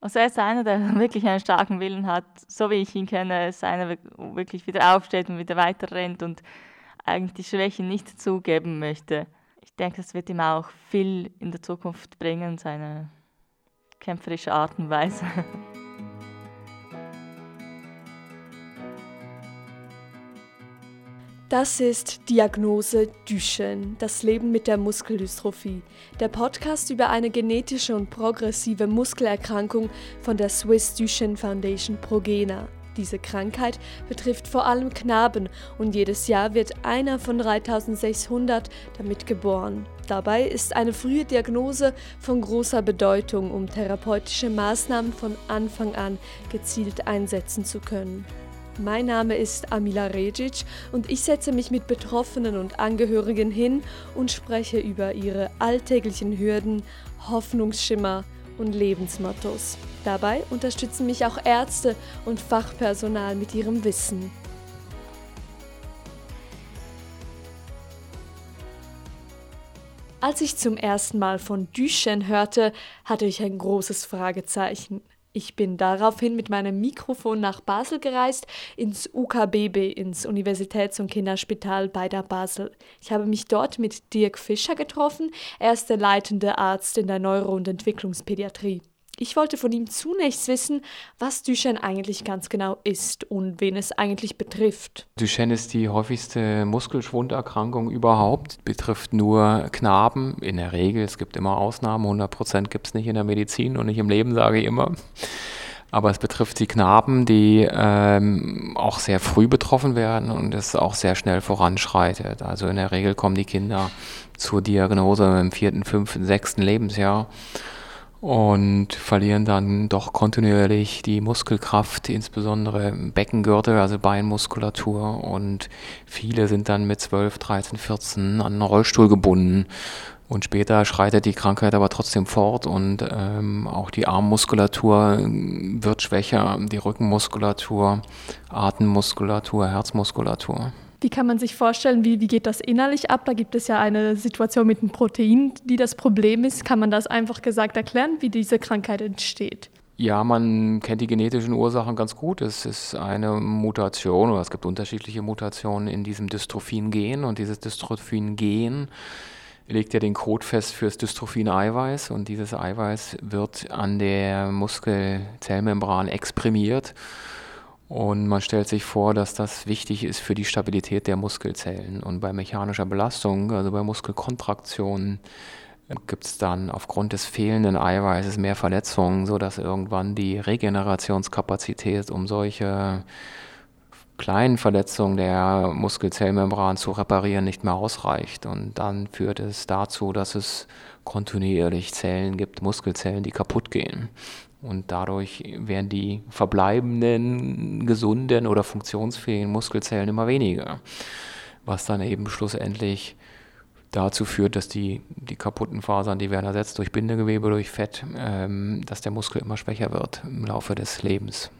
Also er ist einer, der wirklich einen starken Willen hat, so wie ich ihn kenne. Ist einer, der wirklich wieder aufsteht und wieder weiter rennt und eigentlich die Schwächen nicht zugeben möchte. Ich denke, das wird ihm auch viel in der Zukunft bringen, seine kämpferische Art und Weise. Das ist Diagnose Duchenne, das Leben mit der Muskeldystrophie, der Podcast über eine genetische und progressive Muskelerkrankung von der Swiss Duchenne Foundation Progena. Diese Krankheit betrifft vor allem Knaben und jedes Jahr wird einer von 3600 damit geboren. Dabei ist eine frühe Diagnose von großer Bedeutung, um therapeutische Maßnahmen von Anfang an gezielt einsetzen zu können. Mein Name ist Amila Regic und ich setze mich mit Betroffenen und Angehörigen hin und spreche über ihre alltäglichen Hürden, Hoffnungsschimmer und Lebensmottos. Dabei unterstützen mich auch Ärzte und Fachpersonal mit ihrem Wissen. Als ich zum ersten Mal von Duchenne hörte, hatte ich ein großes Fragezeichen. Ich bin daraufhin mit meinem Mikrofon nach Basel gereist, ins UKBB, ins Universitäts- und Kinderspital bei der Basel. Ich habe mich dort mit Dirk Fischer getroffen, er ist der leitende Arzt in der Neuro- und Entwicklungspädiatrie. Ich wollte von ihm zunächst wissen, was Duchenne eigentlich ganz genau ist und wen es eigentlich betrifft. Duchenne ist die häufigste Muskelschwunderkrankung überhaupt, betrifft nur Knaben in der Regel. Es gibt immer Ausnahmen, 100 Prozent gibt es nicht in der Medizin und nicht im Leben, sage ich immer. Aber es betrifft die Knaben, die ähm, auch sehr früh betroffen werden und es auch sehr schnell voranschreitet. Also in der Regel kommen die Kinder zur Diagnose im vierten, fünften, sechsten Lebensjahr und verlieren dann doch kontinuierlich die Muskelkraft, insbesondere Beckengürtel, also Beinmuskulatur. Und viele sind dann mit 12, 13, 14 an einen Rollstuhl gebunden. Und später schreitet die Krankheit aber trotzdem fort und ähm, auch die Armmuskulatur wird schwächer, die Rückenmuskulatur, Atemmuskulatur, Herzmuskulatur. Wie kann man sich vorstellen, wie, wie geht das innerlich ab? Da gibt es ja eine Situation mit einem Protein, die das Problem ist. Kann man das einfach gesagt erklären, wie diese Krankheit entsteht? Ja, man kennt die genetischen Ursachen ganz gut. Es ist eine Mutation oder es gibt unterschiedliche Mutationen in diesem Dystrophin-Gen und dieses Dystrophin-Gen legt ja den Code fest fürs Dystrophin-Eiweiß und dieses Eiweiß wird an der Muskelzellmembran exprimiert und man stellt sich vor, dass das wichtig ist für die Stabilität der Muskelzellen. Und bei mechanischer Belastung, also bei Muskelkontraktionen, gibt es dann aufgrund des fehlenden Eiweißes mehr Verletzungen, sodass irgendwann die Regenerationskapazität, um solche kleinen Verletzungen der Muskelzellmembran zu reparieren, nicht mehr ausreicht. Und dann führt es dazu, dass es kontinuierlich Zellen gibt, Muskelzellen, die kaputt gehen. Und dadurch werden die verbleibenden gesunden oder funktionsfähigen Muskelzellen immer weniger. Was dann eben schlussendlich dazu führt, dass die, die kaputten Fasern, die werden ersetzt durch Bindegewebe, durch Fett, ähm, dass der Muskel immer schwächer wird im Laufe des Lebens.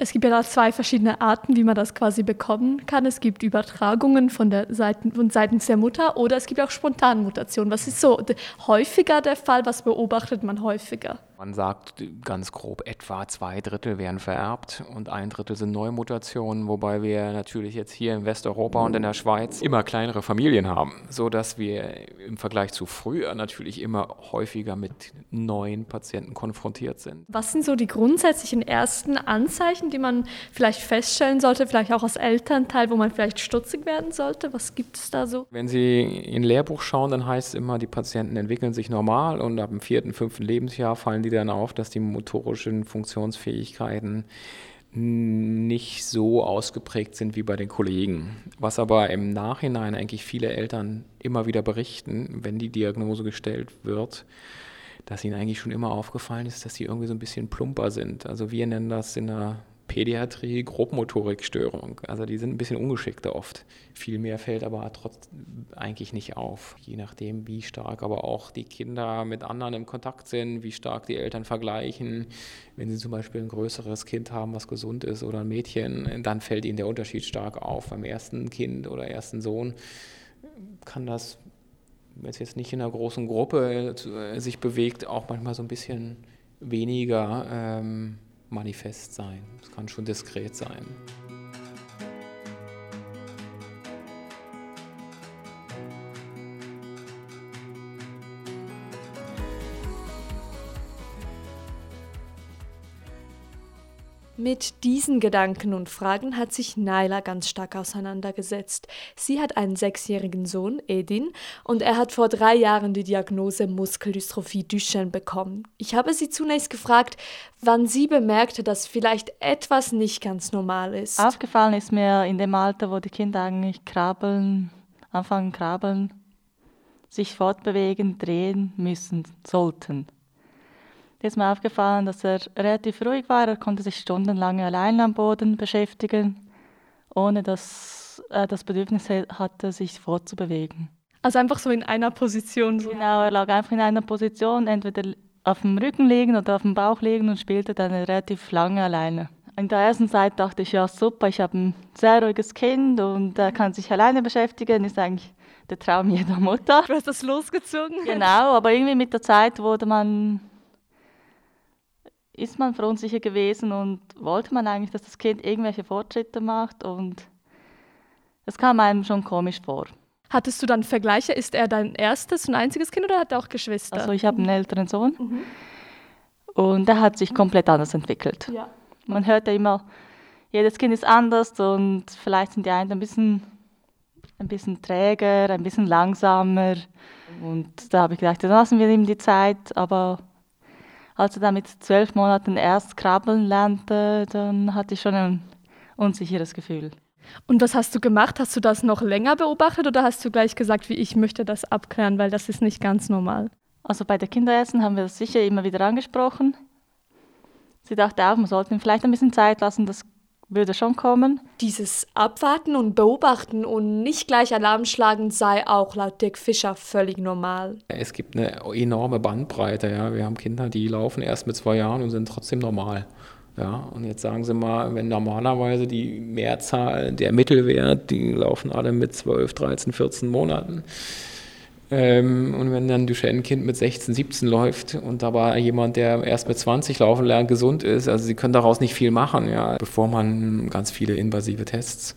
Es gibt ja da zwei verschiedene Arten, wie man das quasi bekommen kann. Es gibt Übertragungen von der Seiten, von seitens der Mutter oder es gibt auch Spontanmutationen. Was ist so häufiger der Fall? Was beobachtet man häufiger? Man sagt ganz grob, etwa zwei Drittel werden vererbt und ein Drittel sind Neumutationen, wobei wir natürlich jetzt hier in Westeuropa und in der Schweiz immer kleinere Familien haben, so dass wir im Vergleich zu früher natürlich immer häufiger mit neuen Patienten konfrontiert sind. Was sind so die grundsätzlichen ersten Anzeichen, die man vielleicht feststellen sollte, vielleicht auch als Elternteil, wo man vielleicht stutzig werden sollte? Was gibt es da so? Wenn Sie in Lehrbuch schauen, dann heißt es immer, die Patienten entwickeln sich normal und ab dem vierten, fünften Lebensjahr fallen die die dann auf, dass die motorischen Funktionsfähigkeiten nicht so ausgeprägt sind wie bei den Kollegen. Was aber im Nachhinein eigentlich viele Eltern immer wieder berichten, wenn die Diagnose gestellt wird, dass ihnen eigentlich schon immer aufgefallen ist, dass sie irgendwie so ein bisschen plumper sind. Also wir nennen das in der Pädiatrie Grobmotorikstörung. Also die sind ein bisschen ungeschickter oft. Viel mehr fällt aber trotzdem eigentlich nicht auf. Je nachdem, wie stark aber auch die Kinder mit anderen im Kontakt sind, wie stark die Eltern vergleichen. Wenn sie zum Beispiel ein größeres Kind haben, was gesund ist oder ein Mädchen, dann fällt ihnen der Unterschied stark auf. Beim ersten Kind oder ersten Sohn kann das, wenn es jetzt nicht in einer großen Gruppe äh, sich bewegt, auch manchmal so ein bisschen weniger ähm, manifest sein. Es kann schon diskret sein. Mit diesen Gedanken und Fragen hat sich Naila ganz stark auseinandergesetzt. Sie hat einen sechsjährigen Sohn, Edin, und er hat vor drei Jahren die Diagnose Muskeldystrophie Duchenne bekommen. Ich habe sie zunächst gefragt, wann sie bemerkte, dass vielleicht etwas nicht ganz normal ist. Aufgefallen ist mir in dem Alter, wo die Kinder eigentlich krabbeln, anfangen krabbeln, sich fortbewegen, drehen müssen, sollten. Da ist mir aufgefallen, dass er relativ ruhig war. Er konnte sich stundenlang allein am Boden beschäftigen, ohne dass er das Bedürfnis hatte, sich fortzubewegen. Also einfach so in einer Position. So. Genau, er lag einfach in einer Position, entweder auf dem Rücken liegen oder auf dem Bauch liegen und spielte dann relativ lange alleine. In der ersten Zeit dachte ich, ja super, ich habe ein sehr ruhiges Kind und er kann sich alleine beschäftigen, ist eigentlich der Traum jeder Mutter. Du hast das losgezogen? Genau, aber irgendwie mit der Zeit wurde man ist man verunsicher gewesen und wollte man eigentlich, dass das Kind irgendwelche Fortschritte macht und es kam einem schon komisch vor. Hattest du dann Vergleiche? Ist er dein erstes und einziges Kind oder hat er auch Geschwister? Also ich habe einen älteren Sohn mhm. und der hat sich komplett anders entwickelt. Ja. Man hört ja immer, jedes Kind ist anders und vielleicht sind die einen ein bisschen, ein bisschen träger, ein bisschen langsamer. Und da habe ich gedacht, dann lassen wir ihm die Zeit, aber als er dann mit zwölf Monaten erst krabbeln lernte, dann hatte ich schon ein unsicheres Gefühl. Und was hast du gemacht? Hast du das noch länger beobachtet oder hast du gleich gesagt, wie ich möchte das abklären, weil das ist nicht ganz normal? Also bei der Kinderessen haben wir das sicher immer wieder angesprochen. Sie dachte auch, man sollte ihm vielleicht ein bisschen Zeit lassen, das würde schon kommen. Dieses Abwarten und Beobachten und nicht gleich Alarm schlagen sei auch laut Dirk Fischer völlig normal. Es gibt eine enorme Bandbreite. Ja. Wir haben Kinder, die laufen erst mit zwei Jahren und sind trotzdem normal. Ja, und jetzt sagen Sie mal, wenn normalerweise die Mehrzahl, der Mittelwert, die laufen alle mit 12, 13, 14 Monaten. Ähm, und wenn dann Duchenne-Kind mit 16, 17 läuft und dabei jemand, der erst mit 20 laufen lernt, gesund ist, also sie können daraus nicht viel machen, ja, bevor man ganz viele invasive Tests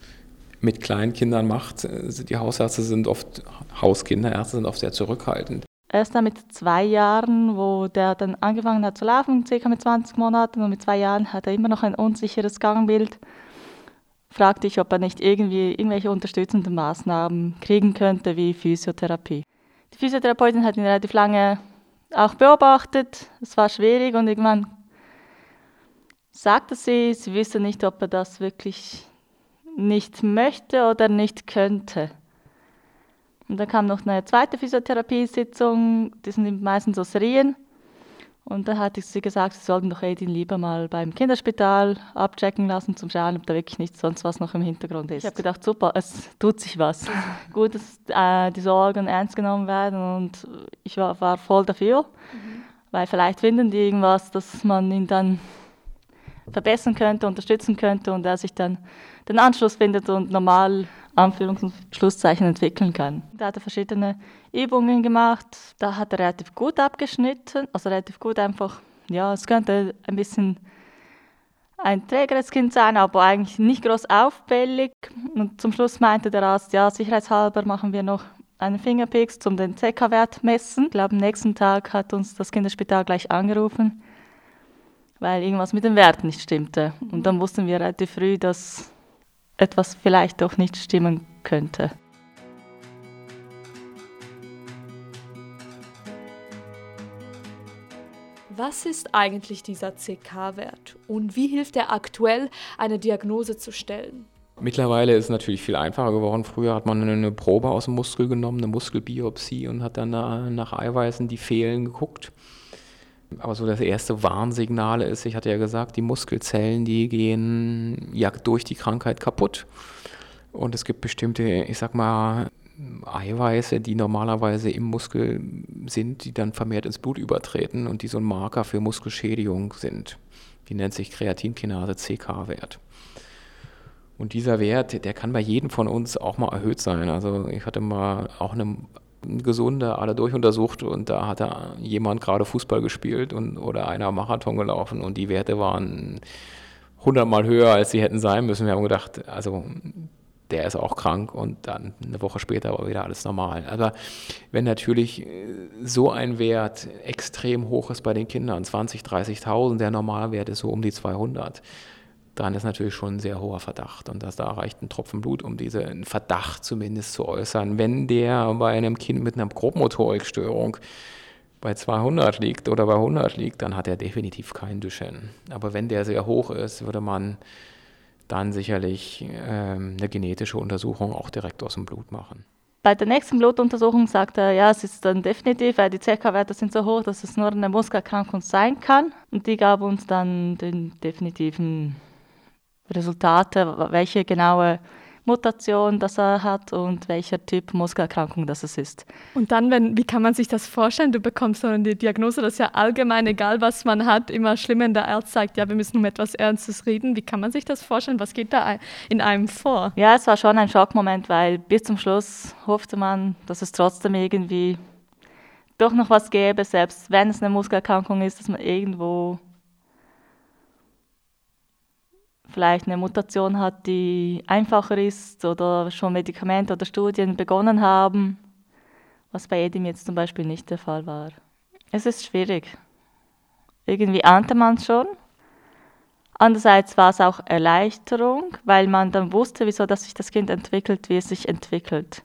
mit Kleinkindern macht. Die Hausärzte sind oft, Hauskinderärzte sind oft sehr zurückhaltend. Erst dann mit zwei Jahren, wo der dann angefangen hat zu laufen, circa mit 20 Monaten, und mit zwei Jahren hat er immer noch ein unsicheres Gangbild, fragte ich, ob er nicht irgendwie irgendwelche unterstützenden Maßnahmen kriegen könnte, wie Physiotherapie. Die Physiotherapeutin hat ihn relativ lange auch beobachtet. Es war schwierig und irgendwann sagte sie, sie wüsste nicht, ob er das wirklich nicht möchte oder nicht könnte. Und dann kam noch eine zweite Physiotherapiesitzung, die sind meistens so Serien. Und da hatte sie gesagt, sie sollten doch Edin lieber mal beim Kinderspital abchecken lassen, zum Schauen, ob da wirklich nichts sonst was noch im Hintergrund ist. Ich habe gedacht, super, es tut sich was. Gut, dass äh, die Sorgen ernst genommen werden und ich war, war voll dafür, mhm. weil vielleicht finden die irgendwas, dass man ihn dann verbessern könnte, unterstützen könnte und er sich dann den Anschluss findet und normal Anführungs- und Schlusszeichen entwickeln kann. Da hat er verschiedene Übungen gemacht. Da hat er relativ gut abgeschnitten, also relativ gut einfach, ja, es könnte ein bisschen ein trägeres Kind sein, aber eigentlich nicht groß auffällig. Und zum Schluss meinte der Arzt, ja, sicherheitshalber machen wir noch einen Fingerpicks zum den CK-Wert messen. Ich glaube, am nächsten Tag hat uns das Kinderspital gleich angerufen, weil irgendwas mit dem Wert nicht stimmte. Und dann wussten wir relativ früh, dass etwas vielleicht doch nicht stimmen könnte. Was ist eigentlich dieser CK-Wert und wie hilft er aktuell, eine Diagnose zu stellen? Mittlerweile ist es natürlich viel einfacher geworden. Früher hat man eine Probe aus dem Muskel genommen, eine Muskelbiopsie und hat dann nach Eiweißen, die fehlen, geguckt. Aber so das erste Warnsignal ist, ich hatte ja gesagt, die Muskelzellen, die gehen ja durch die Krankheit kaputt. Und es gibt bestimmte, ich sag mal, Eiweiße, die normalerweise im Muskel sind, die dann vermehrt ins Blut übertreten und die so ein Marker für Muskelschädigung sind. Die nennt sich Kreatinkinase CK-Wert. Und dieser Wert, der kann bei jedem von uns auch mal erhöht sein. Also ich hatte mal auch eine Gesunde alle durchuntersucht und da hat da jemand gerade Fußball gespielt und, oder einer Marathon gelaufen und die Werte waren hundertmal höher, als sie hätten sein müssen. Wir haben gedacht, also der ist auch krank und dann eine Woche später war wieder alles normal. Aber wenn natürlich äh, so ein Wert extrem hoch ist bei den Kindern, 20, 30.000, der Normalwert ist so um die 200, dann ist natürlich schon ein sehr hoher Verdacht. Und das, da reicht ein Tropfen Blut, um diesen Verdacht zumindest zu äußern. Wenn der bei einem Kind mit einer Grobmotorikstörung bei 200 liegt oder bei 100 liegt, dann hat er definitiv keinen Duchenne. Aber wenn der sehr hoch ist, würde man dann sicherlich ähm, eine genetische Untersuchung auch direkt aus dem Blut machen. Bei der nächsten Blutuntersuchung sagt er, ja, es ist dann definitiv, weil die CK-Werte sind so hoch, dass es nur eine Muskelerkrankung sein kann. Und die gab uns dann den definitiven Resultate, welche genaue Mutation das er hat und welcher Typ Muskelerkrankung das es ist. Und dann, wenn, wie kann man sich das vorstellen? Du bekommst so eine Diagnose, das ist ja allgemein, egal was man hat, immer schlimm, wenn der Arzt sagt, ja, wir müssen um etwas Ernstes reden. Wie kann man sich das vorstellen? Was geht da in einem vor? Ja, es war schon ein Schockmoment, weil bis zum Schluss hoffte man, dass es trotzdem irgendwie doch noch was gäbe, selbst wenn es eine Muskelerkrankung ist, dass man irgendwo vielleicht eine Mutation hat, die einfacher ist oder schon Medikamente oder Studien begonnen haben, was bei jedem jetzt zum Beispiel nicht der Fall war. Es ist schwierig. Irgendwie ahnte man es schon. Andererseits war es auch Erleichterung, weil man dann wusste, wieso dass sich das Kind entwickelt, wie es sich entwickelt.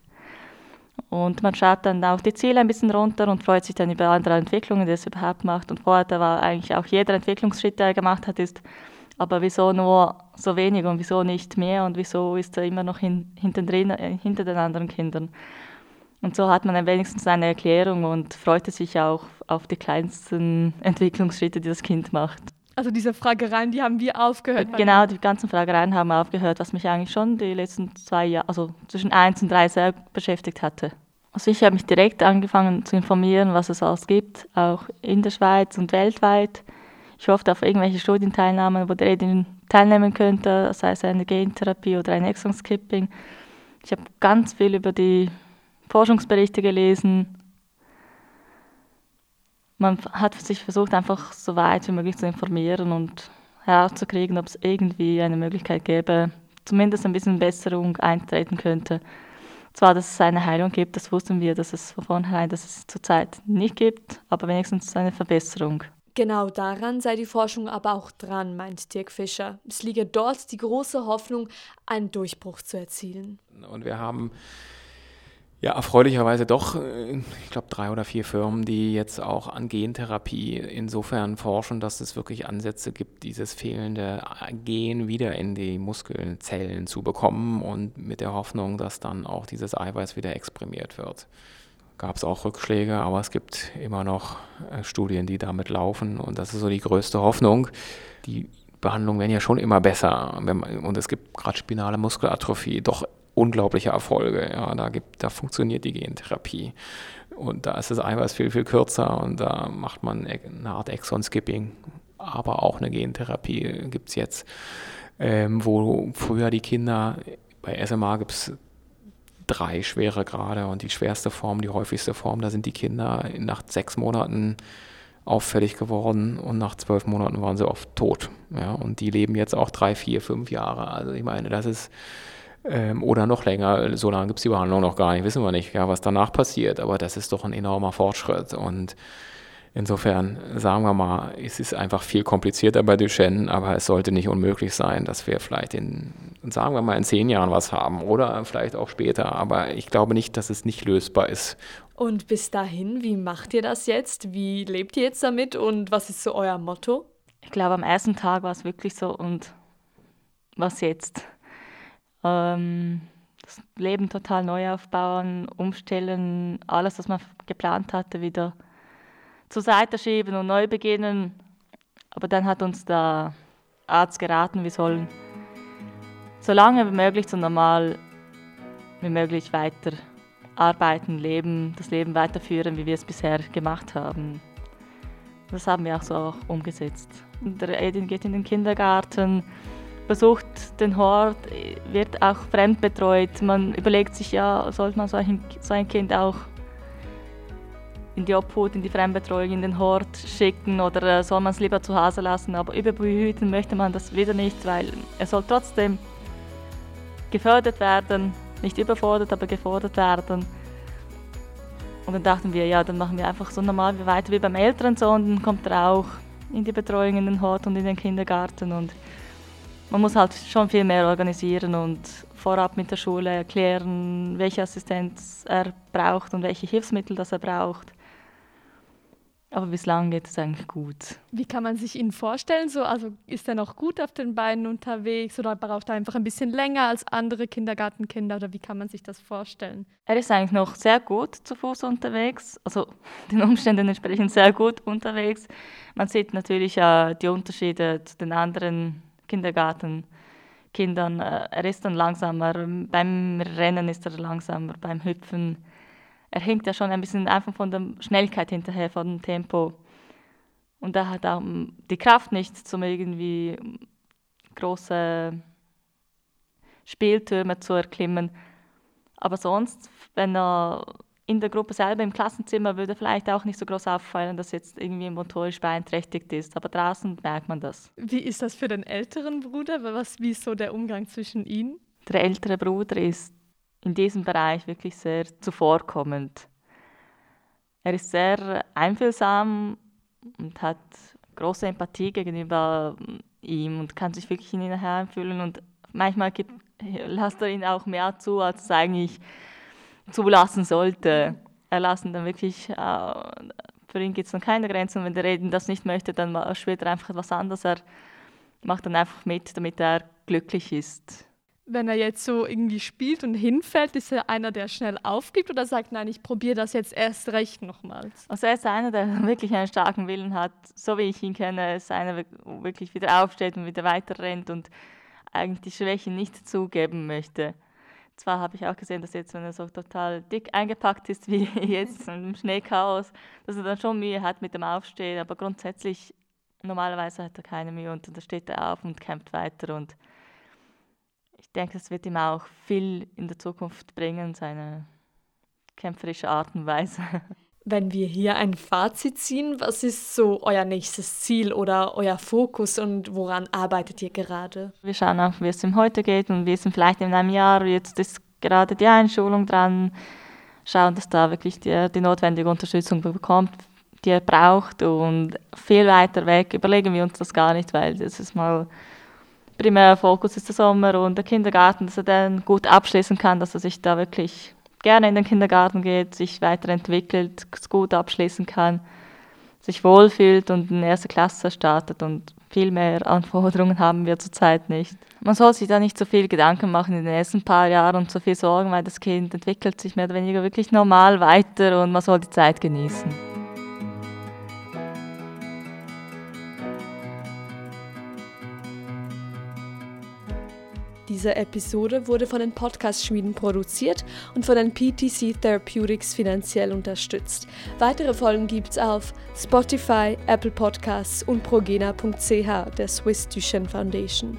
Und man schaut dann auch die Ziele ein bisschen runter und freut sich dann über andere Entwicklungen, die es überhaupt macht. Und vorher war eigentlich auch jeder Entwicklungsschritt, der er gemacht hat, ist aber wieso nur so wenig und wieso nicht mehr und wieso ist er immer noch hin, drin, äh, hinter den anderen Kindern? Und so hat man dann wenigstens eine Erklärung und freute sich auch auf die kleinsten Entwicklungsschritte, die das Kind macht. Also diese Fragereien, die haben wir aufgehört. Genau, die ganzen Fragereien haben aufgehört, was mich eigentlich schon die letzten zwei Jahre, also zwischen eins und drei sehr beschäftigt hatte. Also ich habe mich direkt angefangen zu informieren, was es alles gibt, auch in der Schweiz und weltweit. Ich hoffte auf irgendwelche Studienteilnahmen, wo der Edin teilnehmen könnte, sei es eine Gentherapie oder ein Exon-Skipping. Ich habe ganz viel über die Forschungsberichte gelesen. Man hat sich versucht, einfach so weit wie möglich zu informieren und herauszukriegen, ob es irgendwie eine Möglichkeit gäbe, zumindest ein bisschen Besserung eintreten könnte. Zwar, dass es eine Heilung gibt, das wussten wir, dass es von vornherein, dass es zurzeit nicht gibt, aber wenigstens eine Verbesserung. Genau daran sei die Forschung aber auch dran, meint Dirk Fischer. Es liege dort die große Hoffnung, einen Durchbruch zu erzielen. Und wir haben ja erfreulicherweise doch, äh, ich glaube, drei oder vier Firmen, die jetzt auch an Gentherapie insofern forschen, dass es wirklich Ansätze gibt, dieses fehlende Gen wieder in die Muskelzellen zu bekommen und mit der Hoffnung, dass dann auch dieses Eiweiß wieder exprimiert wird gab es auch Rückschläge, aber es gibt immer noch äh, Studien, die damit laufen und das ist so die größte Hoffnung. Die Behandlungen werden ja schon immer besser und es gibt gerade spinale Muskelatrophie doch unglaubliche Erfolge. Ja, da, gibt, da funktioniert die Gentherapie und da ist das Eiweiß viel, viel kürzer und da macht man eine Art Exon-Skipping, aber auch eine Gentherapie gibt es jetzt, ähm, wo früher die Kinder bei SMA gibt es drei schwere Grade und die schwerste Form, die häufigste Form, da sind die Kinder nach sechs Monaten auffällig geworden und nach zwölf Monaten waren sie oft tot. Ja, und die leben jetzt auch drei, vier, fünf Jahre. Also ich meine, das ist ähm, oder noch länger, so lange gibt es die Behandlung noch gar nicht, wissen wir nicht, ja, was danach passiert, aber das ist doch ein enormer Fortschritt und Insofern sagen wir mal, es ist einfach viel komplizierter bei Duchenne, aber es sollte nicht unmöglich sein, dass wir vielleicht in, sagen wir mal, in zehn Jahren was haben oder vielleicht auch später. Aber ich glaube nicht, dass es nicht lösbar ist. Und bis dahin, wie macht ihr das jetzt? Wie lebt ihr jetzt damit und was ist so euer Motto? Ich glaube, am ersten Tag war es wirklich so und was jetzt? Ähm, das Leben total neu aufbauen, umstellen, alles, was man geplant hatte, wieder zur Seite schieben und neu beginnen. Aber dann hat uns der Arzt geraten, wir sollen so lange wie möglich, so normal wie möglich weiter arbeiten, leben, das Leben weiterführen, wie wir es bisher gemacht haben. Das haben wir auch so auch umgesetzt. Der Edin geht in den Kindergarten, besucht den Hort, wird auch fremdbetreut. Man überlegt sich ja, sollte man so ein, so ein Kind auch in die Obhut, in die Fremdbetreuung, in den Hort schicken oder äh, soll man es lieber zu Hause lassen. Aber überbehüten möchte man das wieder nicht, weil er soll trotzdem gefördert werden, nicht überfordert, aber gefordert werden. Und dann dachten wir, ja, dann machen wir einfach so normal wie weiter wie beim älteren Sohn, dann kommt er auch in die Betreuung in den Hort und in den Kindergarten und man muss halt schon viel mehr organisieren und vorab mit der Schule erklären, welche Assistenz er braucht und welche Hilfsmittel das er braucht. Aber bislang geht es eigentlich gut. Wie kann man sich ihn vorstellen? So, also ist er noch gut auf den Beinen unterwegs oder braucht er einfach ein bisschen länger als andere Kindergartenkinder oder wie kann man sich das vorstellen? Er ist eigentlich noch sehr gut zu Fuß unterwegs, also den Umständen entsprechend sehr gut unterwegs. Man sieht natürlich äh, die Unterschiede zu den anderen Kindergartenkindern. Äh, er ist dann langsamer, beim Rennen ist er langsamer, beim Hüpfen er hinkt ja schon ein bisschen einfach von der Schnelligkeit hinterher, von dem Tempo. Und er hat auch die Kraft nicht, zum irgendwie große Spieltürme zu erklimmen. Aber sonst, wenn er in der Gruppe selber im Klassenzimmer würde vielleicht auch nicht so groß auffallen, dass jetzt irgendwie motorisch beeinträchtigt ist. Aber draußen merkt man das. Wie ist das für den älteren Bruder? Was, wie ist so der Umgang zwischen ihnen? Der ältere Bruder ist in diesem Bereich wirklich sehr zuvorkommend. Er ist sehr einfühlsam und hat große Empathie gegenüber ihm und kann sich wirklich in ihn hereinfühlen und manchmal gibt, lässt er ihn auch mehr zu, als es eigentlich zulassen sollte. Er lassen dann wirklich, äh, für ihn gibt es dann keine Grenzen. Wenn der Reden das nicht möchte, dann spielt er einfach etwas anderes. Er macht dann einfach mit, damit er glücklich ist wenn er jetzt so irgendwie spielt und hinfällt, ist er einer, der schnell aufgibt oder sagt, nein, ich probiere das jetzt erst recht nochmals? Also er ist einer, der wirklich einen starken Willen hat, so wie ich ihn kenne, ist einer, der wirklich wieder aufsteht und wieder weiter rennt und eigentlich die Schwächen nicht zugeben möchte. Zwar habe ich auch gesehen, dass jetzt, wenn er so total dick eingepackt ist wie jetzt im Schneechaos, dass er dann schon Mühe hat mit dem Aufstehen, aber grundsätzlich, normalerweise hat er keine Mühe und dann steht er auf und kämpft weiter und denke, das wird ihm auch viel in der Zukunft bringen, seine kämpferische Art und Weise. Wenn wir hier ein Fazit ziehen, was ist so euer nächstes Ziel oder euer Fokus und woran arbeitet ihr gerade? Wir schauen auch, wie es ihm heute geht und wie es ihm vielleicht in einem Jahr, jetzt ist gerade die Einschulung dran, schauen, dass da wirklich die, die notwendige Unterstützung bekommt, die er braucht und viel weiter weg überlegen wir uns das gar nicht, weil das ist mal primärer Fokus ist der Sommer und der Kindergarten, dass er dann gut abschließen kann, dass er sich da wirklich gerne in den Kindergarten geht, sich weiterentwickelt, es gut abschließen kann, sich wohlfühlt und in erste Klasse startet und viel mehr Anforderungen haben wir zurzeit nicht. Man soll sich da nicht so viel Gedanken machen in den ersten paar Jahren und so viel Sorgen, weil das Kind entwickelt sich mehr oder weniger wirklich normal weiter und man soll die Zeit genießen. Diese Episode wurde von den Podcast-Schmieden produziert und von den PTC Therapeutics finanziell unterstützt. Weitere Folgen gibt's auf Spotify, Apple Podcasts und progena.ch der Swiss Duchenne Foundation.